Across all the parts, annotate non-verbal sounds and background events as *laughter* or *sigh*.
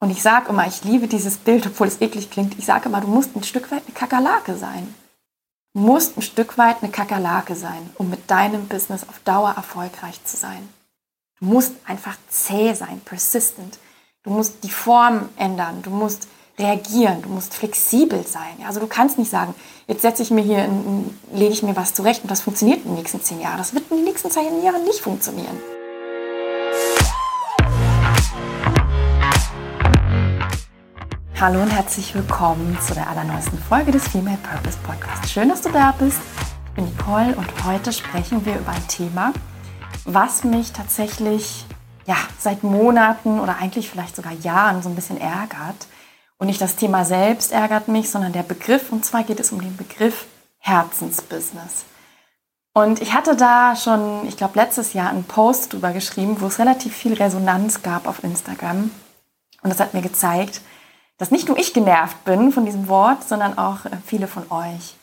Und ich sage immer, ich liebe dieses Bild, obwohl es eklig klingt. Ich sage immer, du musst ein Stück weit eine Kakerlake sein. Du musst ein Stück weit eine Kakerlake sein, um mit deinem Business auf Dauer erfolgreich zu sein. Du musst einfach zäh sein, persistent. Du musst die Form ändern. Du musst reagieren. Du musst flexibel sein. Also du kannst nicht sagen, jetzt setze ich mir hier, lege ich mir was zurecht und das funktioniert in den nächsten zehn Jahren. Das wird in den nächsten zehn Jahren nicht funktionieren. Hallo und herzlich willkommen zu der allerneuesten Folge des Female Purpose Podcast. Schön, dass du da bist. Ich bin Nicole und heute sprechen wir über ein Thema, was mich tatsächlich ja, seit Monaten oder eigentlich vielleicht sogar Jahren so ein bisschen ärgert. Und nicht das Thema selbst ärgert mich, sondern der Begriff. Und zwar geht es um den Begriff Herzensbusiness. Und ich hatte da schon, ich glaube, letztes Jahr einen Post drüber geschrieben, wo es relativ viel Resonanz gab auf Instagram. Und das hat mir gezeigt, dass nicht nur ich genervt bin von diesem Wort, sondern auch äh, viele von euch.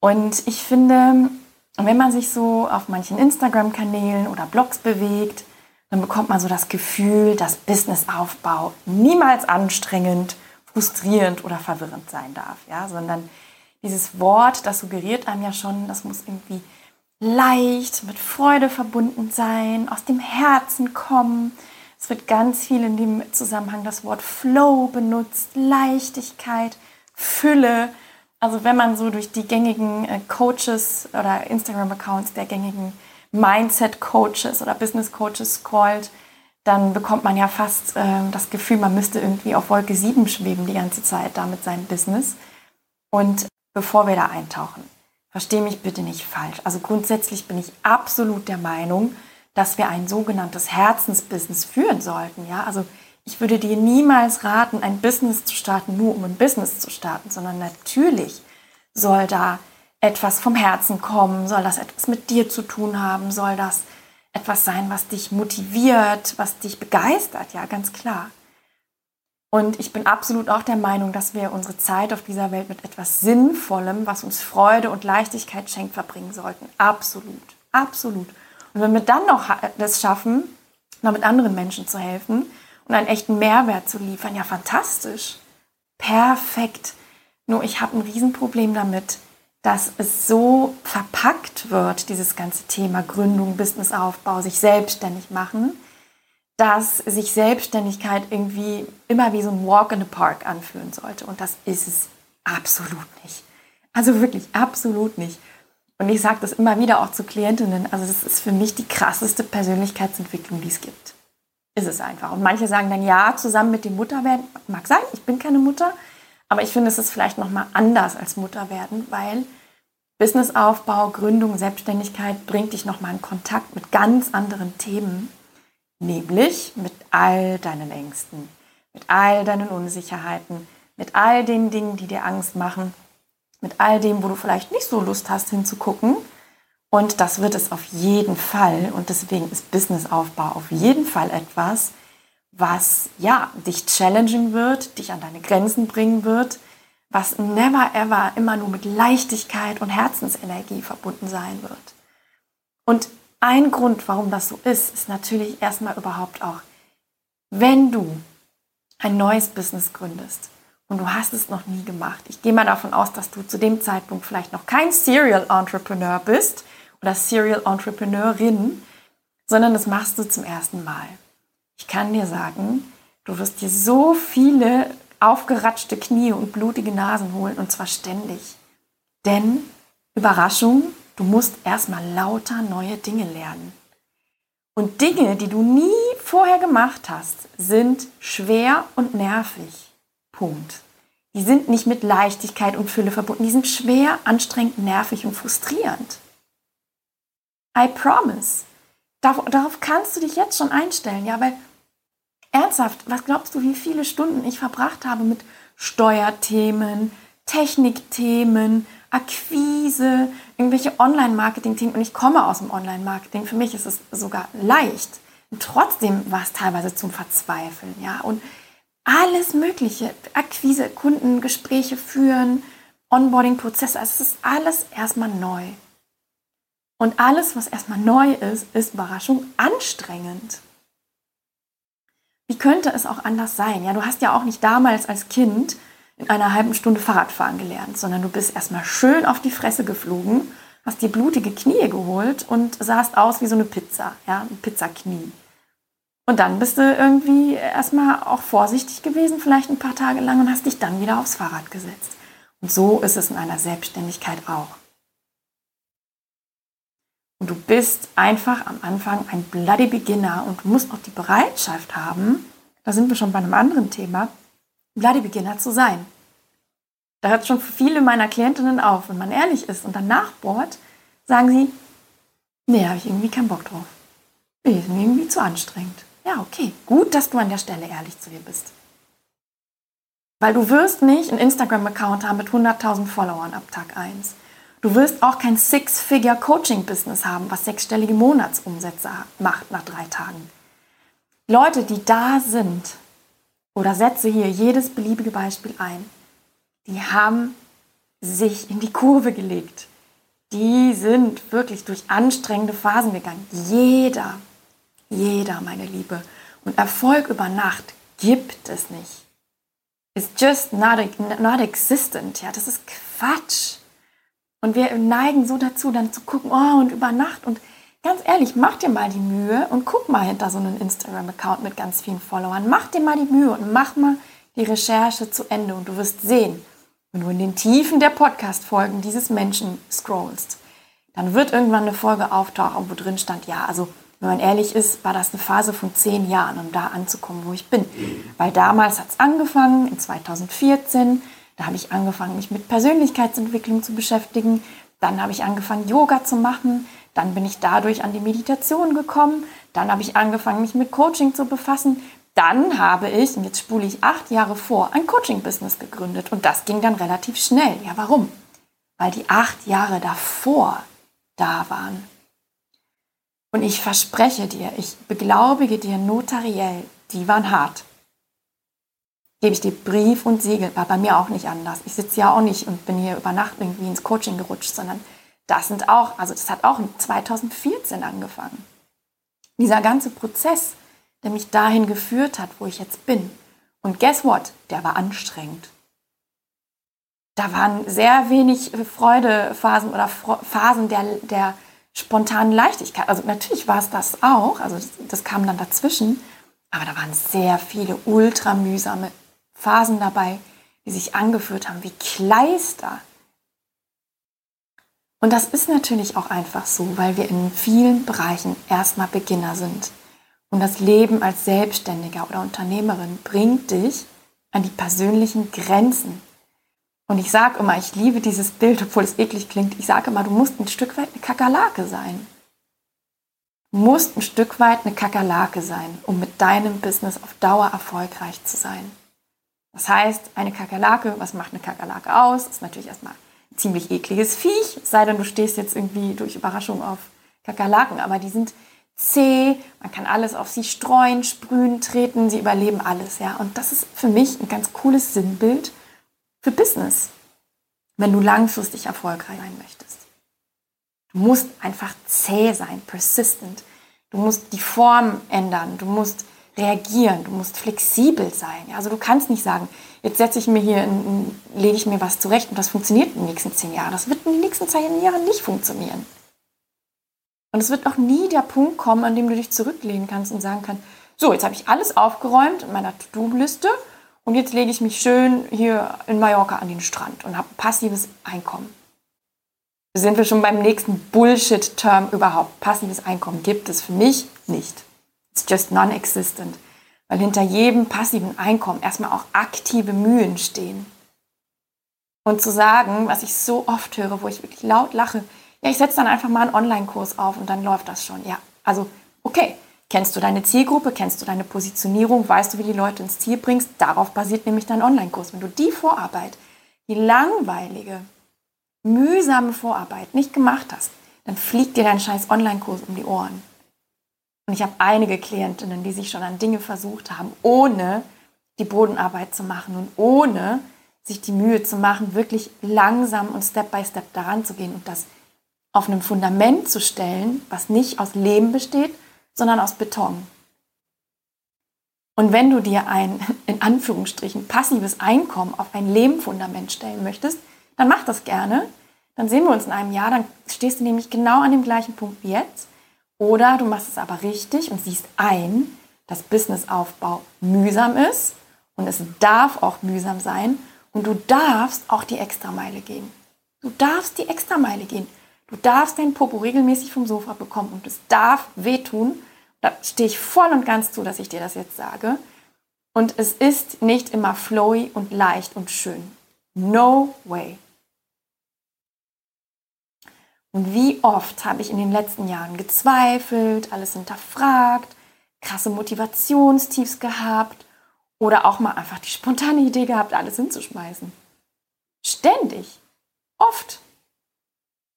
Und ich finde, wenn man sich so auf manchen Instagram-Kanälen oder Blogs bewegt, dann bekommt man so das Gefühl, dass Businessaufbau niemals anstrengend, frustrierend oder verwirrend sein darf, ja, sondern dieses Wort, das suggeriert einem ja schon, das muss irgendwie leicht, mit Freude verbunden sein, aus dem Herzen kommen es wird ganz viel in dem Zusammenhang das Wort Flow benutzt, Leichtigkeit, Fülle. Also wenn man so durch die gängigen äh, Coaches oder Instagram-Accounts der gängigen Mindset-Coaches oder Business-Coaches scrollt, dann bekommt man ja fast äh, das Gefühl, man müsste irgendwie auf Wolke 7 schweben die ganze Zeit da mit seinem Business. Und bevor wir da eintauchen, verstehe mich bitte nicht falsch. Also grundsätzlich bin ich absolut der Meinung, dass wir ein sogenanntes Herzensbusiness führen sollten. Ja, also ich würde dir niemals raten, ein Business zu starten, nur um ein Business zu starten, sondern natürlich soll da etwas vom Herzen kommen, soll das etwas mit dir zu tun haben, soll das etwas sein, was dich motiviert, was dich begeistert, ja, ganz klar. Und ich bin absolut auch der Meinung, dass wir unsere Zeit auf dieser Welt mit etwas Sinnvollem, was uns Freude und Leichtigkeit schenkt, verbringen sollten. Absolut, absolut. Und wenn wir dann noch das schaffen, noch mit anderen Menschen zu helfen und einen echten Mehrwert zu liefern, ja fantastisch. Perfekt. Nur ich habe ein Riesenproblem damit, dass es so verpackt wird, dieses ganze Thema Gründung, Businessaufbau, sich selbstständig machen, dass sich Selbstständigkeit irgendwie immer wie so ein Walk in the Park anfühlen sollte. Und das ist es absolut nicht. Also wirklich absolut nicht. Und ich sage das immer wieder auch zu Klientinnen. Also das ist für mich die krasseste Persönlichkeitsentwicklung, die es gibt. Ist es einfach. Und manche sagen dann ja, zusammen mit dem Mutterwerden. Mag sein, ich bin keine Mutter. Aber ich finde, es ist vielleicht nochmal anders als Mutterwerden, weil Businessaufbau, Gründung, Selbstständigkeit bringt dich nochmal in Kontakt mit ganz anderen Themen. Nämlich mit all deinen Ängsten, mit all deinen Unsicherheiten, mit all den Dingen, die dir Angst machen mit all dem, wo du vielleicht nicht so Lust hast hinzugucken. Und das wird es auf jeden Fall. Und deswegen ist Businessaufbau auf jeden Fall etwas, was ja dich challengen wird, dich an deine Grenzen bringen wird, was never ever immer nur mit Leichtigkeit und Herzensenergie verbunden sein wird. Und ein Grund, warum das so ist, ist natürlich erstmal überhaupt auch, wenn du ein neues Business gründest, und du hast es noch nie gemacht. Ich gehe mal davon aus, dass du zu dem Zeitpunkt vielleicht noch kein Serial Entrepreneur bist oder Serial Entrepreneurin, sondern das machst du zum ersten Mal. Ich kann dir sagen, du wirst dir so viele aufgeratschte Knie und blutige Nasen holen und zwar ständig. Denn, Überraschung, du musst erstmal lauter neue Dinge lernen. Und Dinge, die du nie vorher gemacht hast, sind schwer und nervig. Punkt. Die sind nicht mit Leichtigkeit und Fülle verbunden. Die sind schwer, anstrengend, nervig und frustrierend. I promise. Darauf kannst du dich jetzt schon einstellen, ja, weil ernsthaft, was glaubst du, wie viele Stunden ich verbracht habe mit Steuerthemen, Technikthemen, Akquise, irgendwelche Online-Marketing-Themen und ich komme aus dem Online-Marketing. Für mich ist es sogar leicht. Und trotzdem war es teilweise zum Verzweifeln, ja. Und alles Mögliche. Akquise, Kundengespräche führen, Onboarding-Prozesse. Also es ist alles erstmal neu. Und alles, was erstmal neu ist, ist Überraschung anstrengend. Wie wie könnte es auch anders sein? Ja, du hast ja auch nicht damals als Kind in einer halben Stunde Fahrradfahren gelernt, sondern du bist erstmal schön auf die Fresse geflogen, hast dir blutige Knie geholt und sahst aus wie so eine Pizza, ja, ein Pizzaknie. Und dann bist du irgendwie erstmal auch vorsichtig gewesen, vielleicht ein paar Tage lang und hast dich dann wieder aufs Fahrrad gesetzt. Und so ist es in einer Selbstständigkeit auch. Und du bist einfach am Anfang ein bloody Beginner und musst auch die Bereitschaft haben, da sind wir schon bei einem anderen Thema, bloody Beginner zu sein. Da hört schon viele meiner Klientinnen auf. Wenn man ehrlich ist und dann nachbohrt, sagen sie, nee, habe ich irgendwie keinen Bock drauf. Nee, ist mir irgendwie zu anstrengend. Ja, okay, gut, dass du an der Stelle ehrlich zu dir bist. Weil du wirst nicht einen Instagram-Account haben mit 100.000 Followern ab Tag 1. Du wirst auch kein Six-Figure-Coaching-Business haben, was sechsstellige Monatsumsätze macht nach drei Tagen. Leute, die da sind, oder setze hier jedes beliebige Beispiel ein, die haben sich in die Kurve gelegt. Die sind wirklich durch anstrengende Phasen gegangen. Jeder, jeder, meine Liebe. Und Erfolg über Nacht gibt es nicht. It's just not, not existent. Ja, das ist Quatsch. Und wir neigen so dazu, dann zu gucken, oh, und über Nacht. Und ganz ehrlich, mach dir mal die Mühe und guck mal hinter so einen Instagram-Account mit ganz vielen Followern. Mach dir mal die Mühe und mach mal die Recherche zu Ende. Und du wirst sehen, wenn du in den Tiefen der Podcast-Folgen dieses Menschen scrollst, dann wird irgendwann eine Folge auftauchen, wo drin stand, ja, also wenn man ehrlich ist, war das eine Phase von zehn Jahren, um da anzukommen, wo ich bin. Weil damals hat es angefangen, in 2014, da habe ich angefangen, mich mit Persönlichkeitsentwicklung zu beschäftigen. Dann habe ich angefangen, Yoga zu machen. Dann bin ich dadurch an die Meditation gekommen. Dann habe ich angefangen, mich mit Coaching zu befassen. Dann habe ich, und jetzt spule ich acht Jahre vor, ein Coaching-Business gegründet. Und das ging dann relativ schnell. Ja, warum? Weil die acht Jahre davor da waren. Und ich verspreche dir, ich beglaubige dir notariell, die waren hart gebe ich dir Brief und Siegel. War bei mir auch nicht anders. Ich sitze ja auch nicht und bin hier über Nacht irgendwie ins Coaching gerutscht, sondern das sind auch, also das hat auch 2014 angefangen. Dieser ganze Prozess, der mich dahin geführt hat, wo ich jetzt bin. Und guess what? Der war anstrengend. Da waren sehr wenig Freudephasen oder Phasen der, der spontanen Leichtigkeit. Also natürlich war es das auch, also das, das kam dann dazwischen, aber da waren sehr viele ultra mühsame Phasen dabei, die sich angeführt haben wie Kleister. Und das ist natürlich auch einfach so, weil wir in vielen Bereichen erstmal Beginner sind. Und das Leben als Selbstständiger oder Unternehmerin bringt dich an die persönlichen Grenzen. Und ich sage immer, ich liebe dieses Bild, obwohl es eklig klingt. Ich sage immer, du musst ein Stück weit eine Kakerlake sein. Du musst ein Stück weit eine Kakerlake sein, um mit deinem Business auf Dauer erfolgreich zu sein. Das heißt, eine Kakerlake, was macht eine Kakerlake aus? Ist natürlich erstmal ein ziemlich ekliges Viech, sei denn du stehst jetzt irgendwie durch Überraschung auf Kakerlaken, aber die sind zäh, man kann alles auf sie streuen, sprühen, treten, sie überleben alles, ja. Und das ist für mich ein ganz cooles Sinnbild für Business, wenn du langfristig erfolgreich sein möchtest. Du musst einfach zäh sein, persistent. Du musst die Form ändern, du musst reagieren, du musst flexibel sein. Also du kannst nicht sagen, jetzt setze ich mir hier, lege ich mir was zurecht und das funktioniert in den nächsten zehn Jahren. Das wird in den nächsten zehn Jahren nicht funktionieren. Und es wird auch nie der Punkt kommen, an dem du dich zurücklehnen kannst und sagen kannst, so, jetzt habe ich alles aufgeräumt in meiner To-Do-Liste und jetzt lege ich mich schön hier in Mallorca an den Strand und habe passives Einkommen. Sind wir schon beim nächsten Bullshit-Term überhaupt? Passives Einkommen gibt es für mich nicht. It's just non-existent. Weil hinter jedem passiven Einkommen erstmal auch aktive Mühen stehen. Und zu sagen, was ich so oft höre, wo ich wirklich laut lache, ja, ich setze dann einfach mal einen Online-Kurs auf und dann läuft das schon. Ja, also, okay, kennst du deine Zielgruppe, kennst du deine Positionierung, weißt du, wie die Leute ins Ziel bringst, darauf basiert nämlich dein Online-Kurs. Wenn du die Vorarbeit, die langweilige, mühsame Vorarbeit nicht gemacht hast, dann fliegt dir dein scheiß Online-Kurs um die Ohren. Und ich habe einige Klientinnen, die sich schon an Dinge versucht haben, ohne die Bodenarbeit zu machen und ohne sich die Mühe zu machen, wirklich langsam und Step by Step daran zu gehen und das auf einem Fundament zu stellen, was nicht aus Lehm besteht, sondern aus Beton. Und wenn du dir ein, *laughs* in Anführungsstrichen, passives Einkommen auf ein Lehmfundament stellen möchtest, dann mach das gerne. Dann sehen wir uns in einem Jahr, dann stehst du nämlich genau an dem gleichen Punkt wie jetzt. Oder du machst es aber richtig und siehst ein, dass Businessaufbau mühsam ist und es darf auch mühsam sein und du darfst auch die Extrameile gehen. Du darfst die Extrameile gehen. Du darfst dein Popo regelmäßig vom Sofa bekommen und es darf wehtun. Da stehe ich voll und ganz zu, dass ich dir das jetzt sage. Und es ist nicht immer flowy und leicht und schön. No way. Und wie oft habe ich in den letzten Jahren gezweifelt, alles hinterfragt, krasse Motivationstiefs gehabt oder auch mal einfach die spontane Idee gehabt, alles hinzuschmeißen. Ständig. Oft.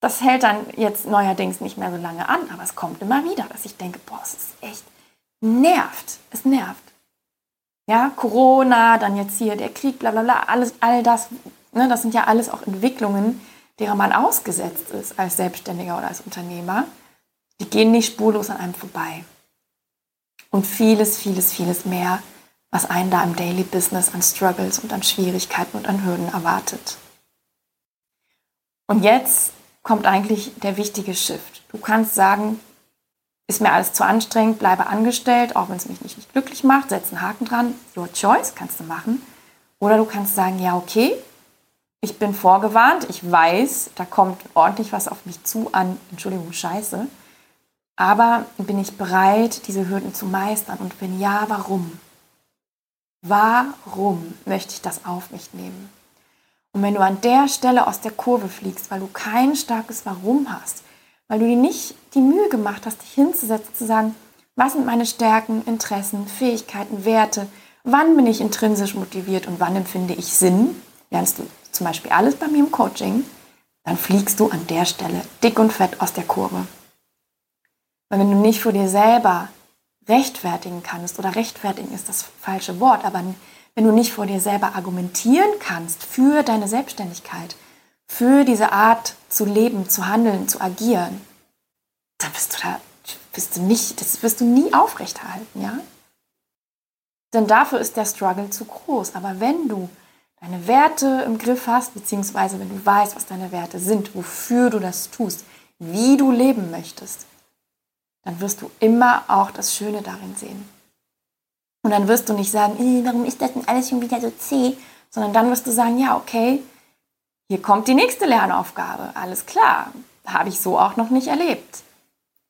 Das hält dann jetzt neuerdings nicht mehr so lange an, aber es kommt immer wieder, dass ich denke, boah, es ist echt nervt. Es nervt. Ja, Corona, dann jetzt hier der Krieg, bla bla bla, alles, all das, ne, das sind ja alles auch Entwicklungen, derer man ausgesetzt ist als Selbstständiger oder als Unternehmer, die gehen nicht spurlos an einem vorbei. Und vieles, vieles, vieles mehr, was einen da im Daily Business an Struggles und an Schwierigkeiten und an Hürden erwartet. Und jetzt kommt eigentlich der wichtige Shift. Du kannst sagen, ist mir alles zu anstrengend, bleibe angestellt, auch wenn es mich nicht, nicht glücklich macht, setz einen Haken dran, your choice, kannst du machen. Oder du kannst sagen, ja, okay, ich bin vorgewarnt, ich weiß, da kommt ordentlich was auf mich zu an, Entschuldigung, Scheiße. Aber bin ich bereit, diese Hürden zu meistern? Und wenn ja, warum? Warum möchte ich das auf mich nehmen? Und wenn du an der Stelle aus der Kurve fliegst, weil du kein starkes Warum hast, weil du dir nicht die Mühe gemacht hast, dich hinzusetzen, zu sagen, was sind meine Stärken, Interessen, Fähigkeiten, Werte, wann bin ich intrinsisch motiviert und wann empfinde ich Sinn, lernst du zum Beispiel alles bei mir im Coaching, dann fliegst du an der Stelle dick und fett aus der Kurve. Weil wenn du nicht vor dir selber rechtfertigen kannst, oder rechtfertigen ist das falsche Wort, aber wenn du nicht vor dir selber argumentieren kannst für deine Selbstständigkeit, für diese Art zu leben, zu handeln, zu agieren, dann wirst du da, wirst du nicht, das wirst du nie aufrechterhalten, ja? Denn dafür ist der Struggle zu groß. Aber wenn du deine Werte im Griff hast, beziehungsweise wenn du weißt, was deine Werte sind, wofür du das tust, wie du leben möchtest, dann wirst du immer auch das Schöne darin sehen. Und dann wirst du nicht sagen, warum ist das denn alles schon wieder so zäh, sondern dann wirst du sagen, ja, okay, hier kommt die nächste Lernaufgabe. Alles klar, habe ich so auch noch nicht erlebt.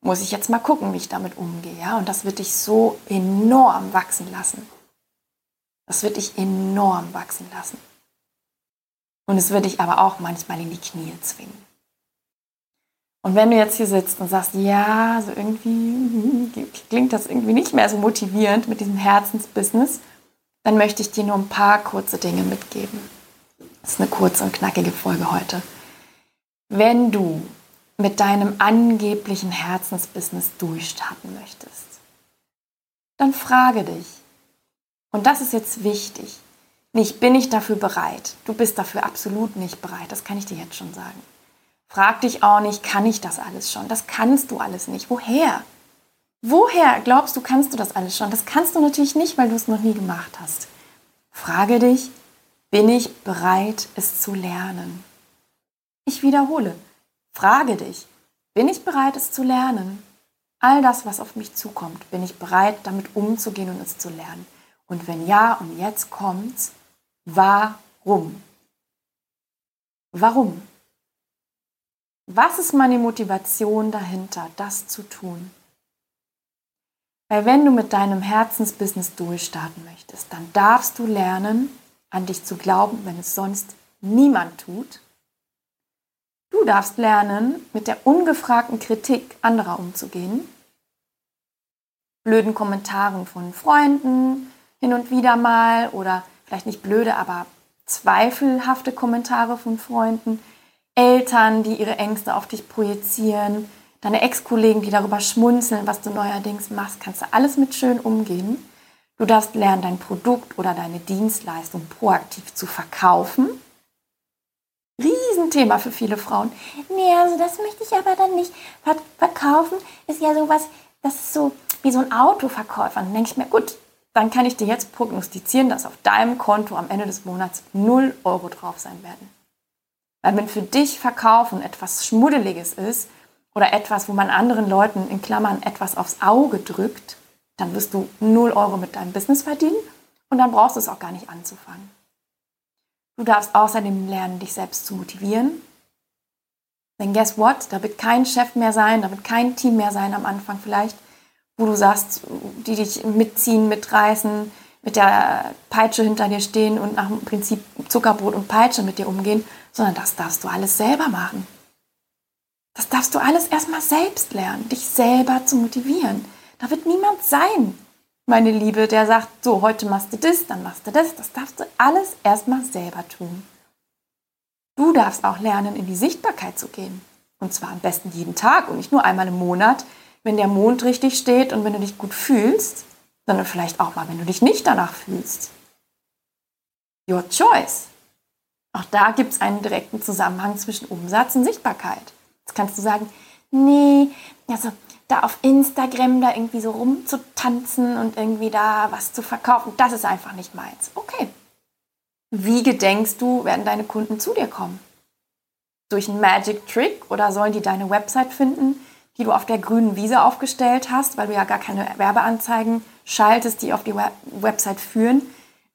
Muss ich jetzt mal gucken, wie ich damit umgehe. Ja? Und das wird dich so enorm wachsen lassen. Das wird dich enorm wachsen lassen. Und es wird dich aber auch manchmal in die Knie zwingen. Und wenn du jetzt hier sitzt und sagst, ja, so irgendwie klingt das irgendwie nicht mehr so motivierend mit diesem Herzensbusiness, dann möchte ich dir nur ein paar kurze Dinge mitgeben. Das ist eine kurze und knackige Folge heute. Wenn du mit deinem angeblichen Herzensbusiness durchstarten möchtest, dann frage dich, und das ist jetzt wichtig. Nicht bin ich dafür bereit. Du bist dafür absolut nicht bereit. Das kann ich dir jetzt schon sagen. Frag dich auch nicht, kann ich das alles schon? Das kannst du alles nicht. Woher? Woher glaubst du, kannst du das alles schon? Das kannst du natürlich nicht, weil du es noch nie gemacht hast. Frage dich, bin ich bereit, es zu lernen? Ich wiederhole, frage dich, bin ich bereit, es zu lernen? All das, was auf mich zukommt, bin ich bereit, damit umzugehen und es zu lernen? Und wenn ja, und jetzt kommt's, warum? Warum? Was ist meine Motivation dahinter, das zu tun? Weil wenn du mit deinem Herzensbusiness durchstarten möchtest, dann darfst du lernen, an dich zu glauben, wenn es sonst niemand tut. Du darfst lernen, mit der ungefragten Kritik anderer umzugehen, blöden Kommentaren von Freunden, hin und wieder mal oder vielleicht nicht blöde, aber zweifelhafte Kommentare von Freunden, Eltern, die ihre Ängste auf dich projizieren, deine Ex-Kollegen, die darüber schmunzeln, was du neuerdings machst, kannst du alles mit schön umgehen. Du darfst lernen, dein Produkt oder deine Dienstleistung proaktiv zu verkaufen. Riesenthema für viele Frauen. Nee, also das möchte ich aber dann nicht. Verkaufen ist ja sowas, das ist so wie so ein Autoverkäufer. Dann denke ich mir, gut, dann kann ich dir jetzt prognostizieren, dass auf deinem Konto am Ende des Monats 0 Euro drauf sein werden. Weil wenn für dich Verkaufen etwas Schmuddeliges ist oder etwas, wo man anderen Leuten in Klammern etwas aufs Auge drückt, dann wirst du 0 Euro mit deinem Business verdienen und dann brauchst du es auch gar nicht anzufangen. Du darfst außerdem lernen, dich selbst zu motivieren. Denn guess what? Da wird kein Chef mehr sein, da wird kein Team mehr sein am Anfang vielleicht, wo du sagst, die dich mitziehen, mitreißen, mit der Peitsche hinter dir stehen und nach dem Prinzip Zuckerbrot und Peitsche mit dir umgehen, sondern das darfst du alles selber machen. Das darfst du alles erstmal selbst lernen, dich selber zu motivieren. Da wird niemand sein, meine Liebe, der sagt, so, heute machst du das, dann machst du das. Das darfst du alles erstmal selber tun. Du darfst auch lernen, in die Sichtbarkeit zu gehen. Und zwar am besten jeden Tag und nicht nur einmal im Monat, wenn der Mond richtig steht und wenn du dich gut fühlst, sondern vielleicht auch mal, wenn du dich nicht danach fühlst. Your choice. Auch da gibt es einen direkten Zusammenhang zwischen Umsatz und Sichtbarkeit. Jetzt kannst du sagen, nee, also da auf Instagram da irgendwie so rumzutanzen und irgendwie da was zu verkaufen, das ist einfach nicht meins. Okay. Wie gedenkst du, werden deine Kunden zu dir kommen? Durch einen Magic Trick oder sollen die deine Website finden, die du auf der grünen Wiese aufgestellt hast, weil du ja gar keine Werbeanzeigen schaltest, die auf die Website führen?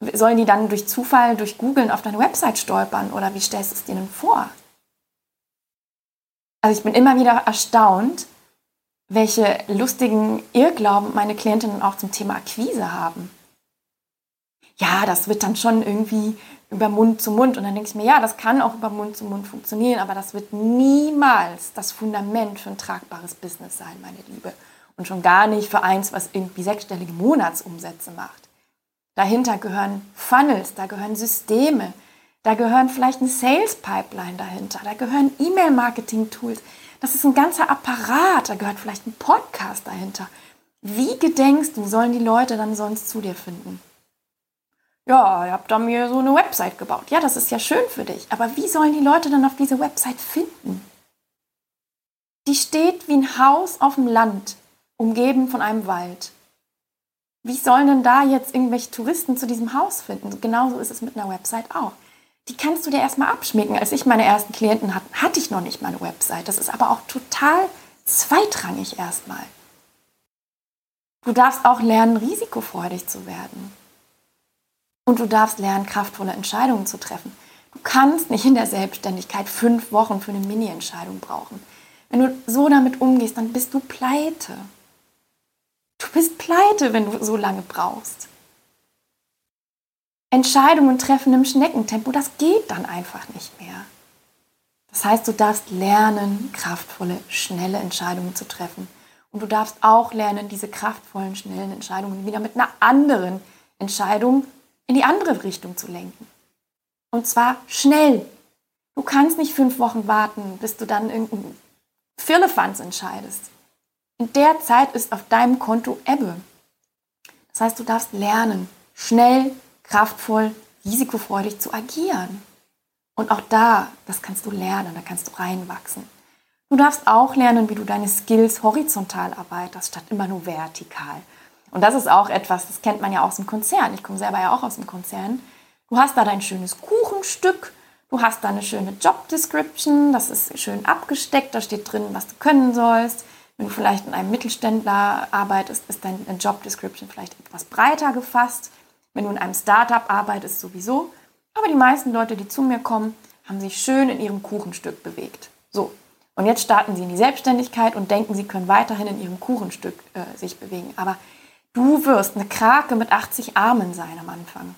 Sollen die dann durch Zufall, durch Googlen auf deine Website stolpern oder wie stellst du es denen vor? Also ich bin immer wieder erstaunt, welche lustigen Irrglauben meine Klientinnen auch zum Thema Akquise haben. Ja, das wird dann schon irgendwie über Mund zu Mund. Und dann denke ich mir, ja, das kann auch über Mund zu Mund funktionieren, aber das wird niemals das Fundament für ein tragbares Business sein, meine Liebe. Und schon gar nicht für eins, was irgendwie sechsstellige Monatsumsätze macht. Dahinter gehören Funnels, da gehören Systeme, da gehören vielleicht eine Sales Pipeline dahinter, da gehören E-Mail-Marketing-Tools, das ist ein ganzer Apparat, da gehört vielleicht ein Podcast dahinter. Wie gedenkst du, sollen die Leute dann sonst zu dir finden? Ja, ihr habt da mir so eine Website gebaut. Ja, das ist ja schön für dich. Aber wie sollen die Leute dann auf diese Website finden? Die steht wie ein Haus auf dem Land, umgeben von einem Wald. Wie sollen denn da jetzt irgendwelche Touristen zu diesem Haus finden? Genauso ist es mit einer Website auch die kannst du dir erstmal abschmecken. Als ich meine ersten Klienten hatte, hatte ich noch nicht mal eine Website. Das ist aber auch total zweitrangig erstmal. Du darfst auch lernen, risikofreudig zu werden. Und du darfst lernen, kraftvolle Entscheidungen zu treffen. Du kannst nicht in der Selbstständigkeit fünf Wochen für eine Mini-Entscheidung brauchen. Wenn du so damit umgehst, dann bist du pleite. Du bist pleite, wenn du so lange brauchst. Entscheidungen treffen im Schneckentempo, das geht dann einfach nicht mehr. Das heißt, du darfst lernen, kraftvolle, schnelle Entscheidungen zu treffen. Und du darfst auch lernen, diese kraftvollen, schnellen Entscheidungen wieder mit einer anderen Entscheidung in die andere Richtung zu lenken. Und zwar schnell. Du kannst nicht fünf Wochen warten, bis du dann irgendein Firlefanz entscheidest. In der Zeit ist auf deinem Konto Ebbe. Das heißt, du darfst lernen, schnell kraftvoll, risikofreudig zu agieren. Und auch da, das kannst du lernen, da kannst du reinwachsen. Du darfst auch lernen, wie du deine Skills horizontal arbeitest, statt immer nur vertikal. Und das ist auch etwas, das kennt man ja aus dem Konzern. Ich komme selber ja auch aus dem Konzern. Du hast da dein schönes Kuchenstück, du hast da eine schöne Job Description, das ist schön abgesteckt, da steht drin, was du können sollst. Wenn du vielleicht in einem Mittelständler arbeitest, ist dein Job Description vielleicht etwas breiter gefasst. Wenn du in einem Startup arbeitest, sowieso. Aber die meisten Leute, die zu mir kommen, haben sich schön in ihrem Kuchenstück bewegt. So. Und jetzt starten sie in die Selbstständigkeit und denken, sie können weiterhin in ihrem Kuchenstück äh, sich bewegen. Aber du wirst eine Krake mit 80 Armen sein am Anfang.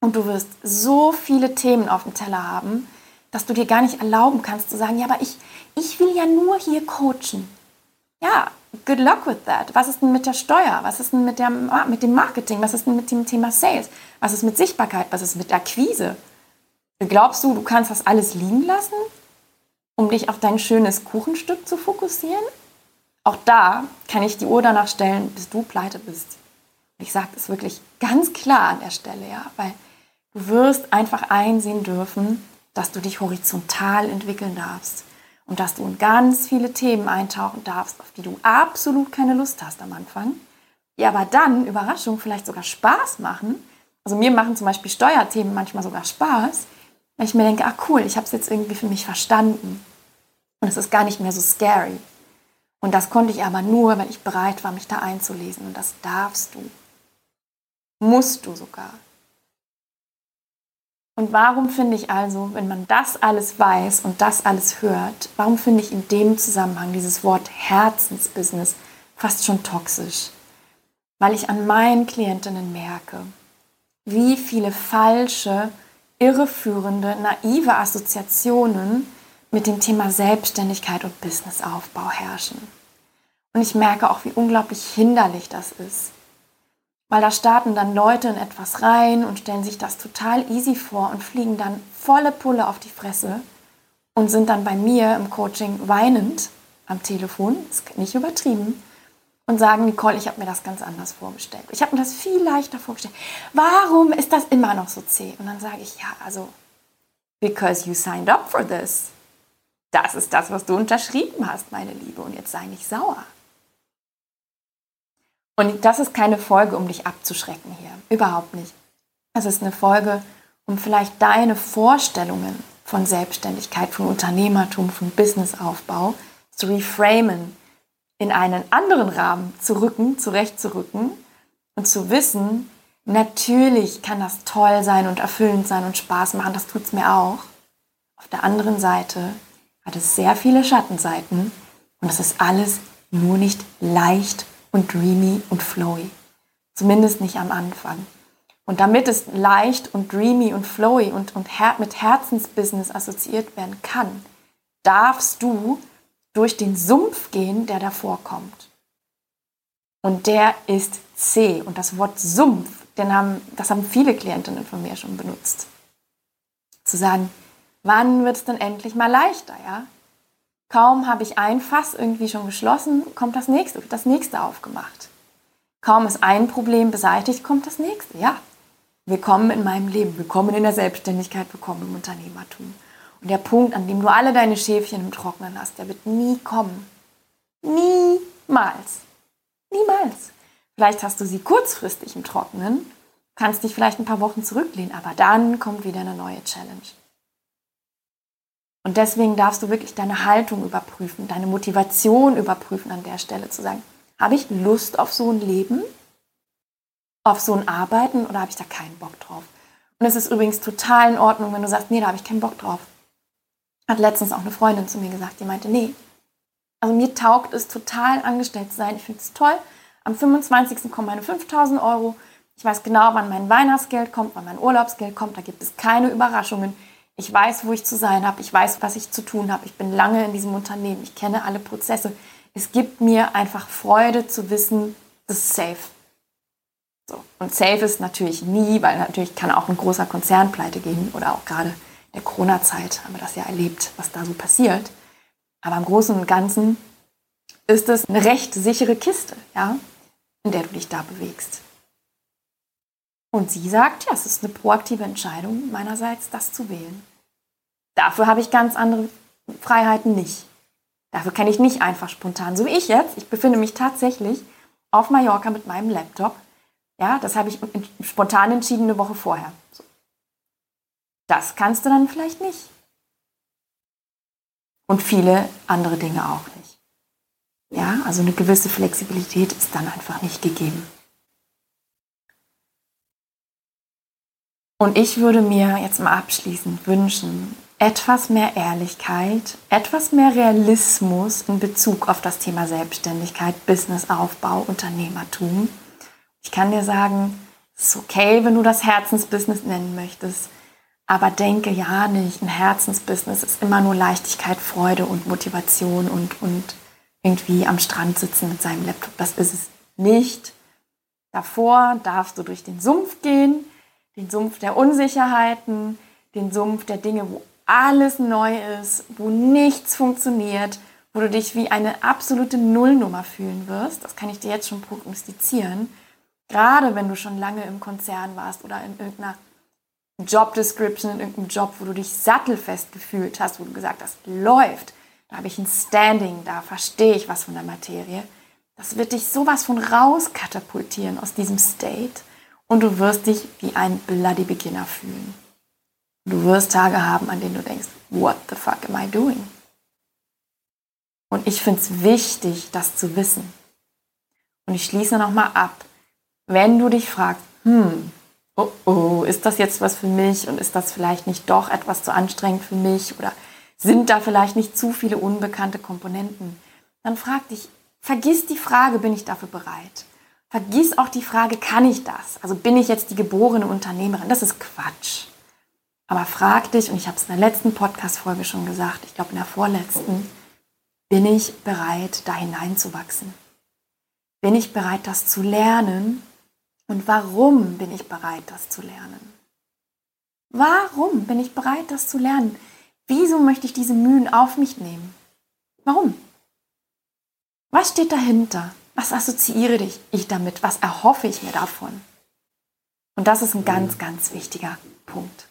Und du wirst so viele Themen auf dem Teller haben, dass du dir gar nicht erlauben kannst zu sagen, ja, aber ich, ich will ja nur hier coachen. Ja, good luck with that. Was ist denn mit der Steuer? Was ist denn mit, der, mit dem Marketing? Was ist denn mit dem Thema Sales? Was ist mit Sichtbarkeit? Was ist mit Akquise? Glaubst du, du kannst das alles liegen lassen, um dich auf dein schönes Kuchenstück zu fokussieren? Auch da kann ich die Uhr danach stellen, bis du pleite bist. Ich sage das wirklich ganz klar an der Stelle, ja, weil du wirst einfach einsehen dürfen, dass du dich horizontal entwickeln darfst und dass du in ganz viele Themen eintauchen darfst, auf die du absolut keine Lust hast am Anfang, die aber dann, Überraschung, vielleicht sogar Spaß machen. Also mir machen zum Beispiel Steuerthemen manchmal sogar Spaß, weil ich mir denke, ach cool, ich habe es jetzt irgendwie für mich verstanden. Und es ist gar nicht mehr so scary. Und das konnte ich aber nur, weil ich bereit war, mich da einzulesen. Und das darfst du. Musst du sogar. Und warum finde ich also, wenn man das alles weiß und das alles hört, warum finde ich in dem Zusammenhang dieses Wort Herzensbusiness fast schon toxisch? Weil ich an meinen Klientinnen merke, wie viele falsche, irreführende, naive Assoziationen mit dem Thema Selbstständigkeit und Businessaufbau herrschen. Und ich merke auch, wie unglaublich hinderlich das ist. Weil da starten dann Leute in etwas rein und stellen sich das total easy vor und fliegen dann volle Pulle auf die Fresse und sind dann bei mir im Coaching weinend am Telefon, ist nicht übertrieben, und sagen, Nicole, ich habe mir das ganz anders vorgestellt. Ich habe mir das viel leichter vorgestellt. Warum ist das immer noch so zäh? Und dann sage ich, ja, also, because you signed up for this. Das ist das, was du unterschrieben hast, meine Liebe. Und jetzt sei nicht sauer. Und das ist keine Folge, um dich abzuschrecken hier. Überhaupt nicht. Es ist eine Folge, um vielleicht deine Vorstellungen von Selbstständigkeit, von Unternehmertum, von Businessaufbau zu reframen, in einen anderen Rahmen zu rücken, zurechtzurücken und zu wissen, natürlich kann das toll sein und erfüllend sein und Spaß machen, das tut es mir auch. Auf der anderen Seite hat es sehr viele Schattenseiten und es ist alles nur nicht leicht und dreamy und flowy. Zumindest nicht am Anfang. Und damit es leicht und dreamy und flowy und, und her mit Herzensbusiness assoziiert werden kann, darfst du durch den Sumpf gehen, der davor kommt. Und der ist zäh. Und das Wort Sumpf, den haben, das haben viele Klientinnen von mir schon benutzt. Zu sagen, wann wird es denn endlich mal leichter, ja? Kaum habe ich ein Fass irgendwie schon geschlossen, kommt das nächste, wird das nächste aufgemacht. Kaum ist ein Problem beseitigt, kommt das nächste. Ja, willkommen in meinem Leben, willkommen in der Selbstständigkeit, willkommen im Unternehmertum. Und der Punkt, an dem du alle deine Schäfchen im Trocknen hast, der wird nie kommen. Niemals. Niemals. Vielleicht hast du sie kurzfristig im Trocknen, kannst dich vielleicht ein paar Wochen zurücklehnen, aber dann kommt wieder eine neue Challenge. Und deswegen darfst du wirklich deine Haltung überprüfen, deine Motivation überprüfen an der Stelle, zu sagen, habe ich Lust auf so ein Leben, auf so ein Arbeiten oder habe ich da keinen Bock drauf? Und es ist übrigens total in Ordnung, wenn du sagst, nee, da habe ich keinen Bock drauf. Hat letztens auch eine Freundin zu mir gesagt, die meinte, nee, also mir taugt es total angestellt zu sein. Ich finde es toll. Am 25. kommen meine 5000 Euro. Ich weiß genau, wann mein Weihnachtsgeld kommt, wann mein Urlaubsgeld kommt. Da gibt es keine Überraschungen. Ich weiß, wo ich zu sein habe. Ich weiß, was ich zu tun habe. Ich bin lange in diesem Unternehmen. Ich kenne alle Prozesse. Es gibt mir einfach Freude zu wissen, das ist safe. So. Und safe ist natürlich nie, weil natürlich kann auch ein großer Konzern pleite gehen oder auch gerade in der Corona-Zeit haben wir das ja erlebt, was da so passiert. Aber im Großen und Ganzen ist es eine recht sichere Kiste, ja, in der du dich da bewegst. Und sie sagt, ja, es ist eine proaktive Entscheidung meinerseits, das zu wählen. Dafür habe ich ganz andere Freiheiten nicht. Dafür kann ich nicht einfach spontan, so wie ich jetzt. Ich befinde mich tatsächlich auf Mallorca mit meinem Laptop. Ja, das habe ich spontan entschieden eine Woche vorher. So. Das kannst du dann vielleicht nicht. Und viele andere Dinge auch nicht. Ja, also eine gewisse Flexibilität ist dann einfach nicht gegeben. Und ich würde mir jetzt mal abschließend wünschen, etwas mehr Ehrlichkeit, etwas mehr Realismus in Bezug auf das Thema Selbstständigkeit, Businessaufbau, Unternehmertum. Ich kann dir sagen, es ist okay, wenn du das Herzensbusiness nennen möchtest, aber denke ja nicht, ein Herzensbusiness ist immer nur Leichtigkeit, Freude und Motivation und, und irgendwie am Strand sitzen mit seinem Laptop. Das ist es nicht. Davor darfst du durch den Sumpf gehen, den Sumpf der Unsicherheiten, den Sumpf der Dinge, wo alles neu ist, wo nichts funktioniert, wo du dich wie eine absolute Nullnummer fühlen wirst. Das kann ich dir jetzt schon prognostizieren. Gerade wenn du schon lange im Konzern warst oder in irgendeiner Job Description, in irgendeinem Job, wo du dich sattelfest gefühlt hast, wo du gesagt hast, läuft, da habe ich ein Standing, da verstehe ich was von der Materie, Das wird dich sowas von raus katapultieren aus diesem State und du wirst dich wie ein bloody Beginner fühlen. Du wirst Tage haben, an denen du denkst, what the fuck am I doing? Und ich finde es wichtig, das zu wissen. Und ich schließe nochmal ab. Wenn du dich fragst, hm, oh oh, ist das jetzt was für mich und ist das vielleicht nicht doch etwas zu anstrengend für mich oder sind da vielleicht nicht zu viele unbekannte Komponenten, dann frag dich, vergiss die Frage, bin ich dafür bereit? Vergiss auch die Frage, kann ich das? Also bin ich jetzt die geborene Unternehmerin? Das ist Quatsch. Aber frag dich, und ich habe es in der letzten Podcast-Folge schon gesagt, ich glaube in der vorletzten, bin ich bereit, da hineinzuwachsen? Bin ich bereit, das zu lernen? Und warum bin ich bereit, das zu lernen? Warum bin ich bereit, das zu lernen? Wieso möchte ich diese Mühen auf mich nehmen? Warum? Was steht dahinter? Was assoziiere ich damit? Was erhoffe ich mir davon? Und das ist ein ganz, ganz wichtiger Punkt.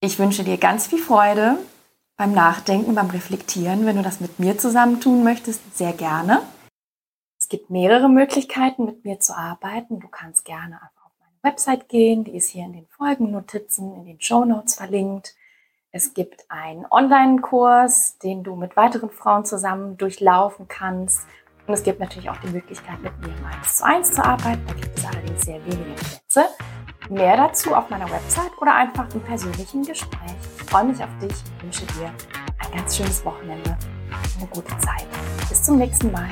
Ich wünsche dir ganz viel Freude beim Nachdenken, beim Reflektieren. Wenn du das mit mir zusammen tun möchtest, sehr gerne. Es gibt mehrere Möglichkeiten, mit mir zu arbeiten. Du kannst gerne auf meine Website gehen. Die ist hier in den Folgennotizen, in den Show Notes verlinkt. Es gibt einen Online-Kurs, den du mit weiteren Frauen zusammen durchlaufen kannst. Und es gibt natürlich auch die Möglichkeit, mit mir im 1 zu 1 zu arbeiten. Da gibt es allerdings sehr wenige Plätze. Mehr dazu auf meiner Website oder einfach im persönlichen Gespräch. Ich freue mich auf dich und wünsche dir ein ganz schönes Wochenende, eine gute Zeit. Bis zum nächsten Mal.